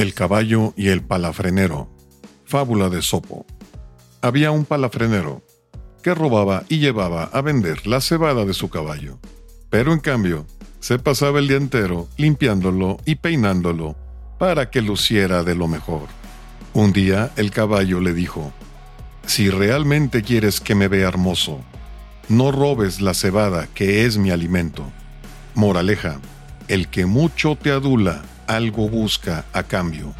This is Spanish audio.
El caballo y el palafrenero. Fábula de Sopo. Había un palafrenero que robaba y llevaba a vender la cebada de su caballo, pero en cambio se pasaba el día entero limpiándolo y peinándolo para que luciera de lo mejor. Un día el caballo le dijo, Si realmente quieres que me vea hermoso, no robes la cebada que es mi alimento. Moraleja, el que mucho te adula, algo busca a cambio.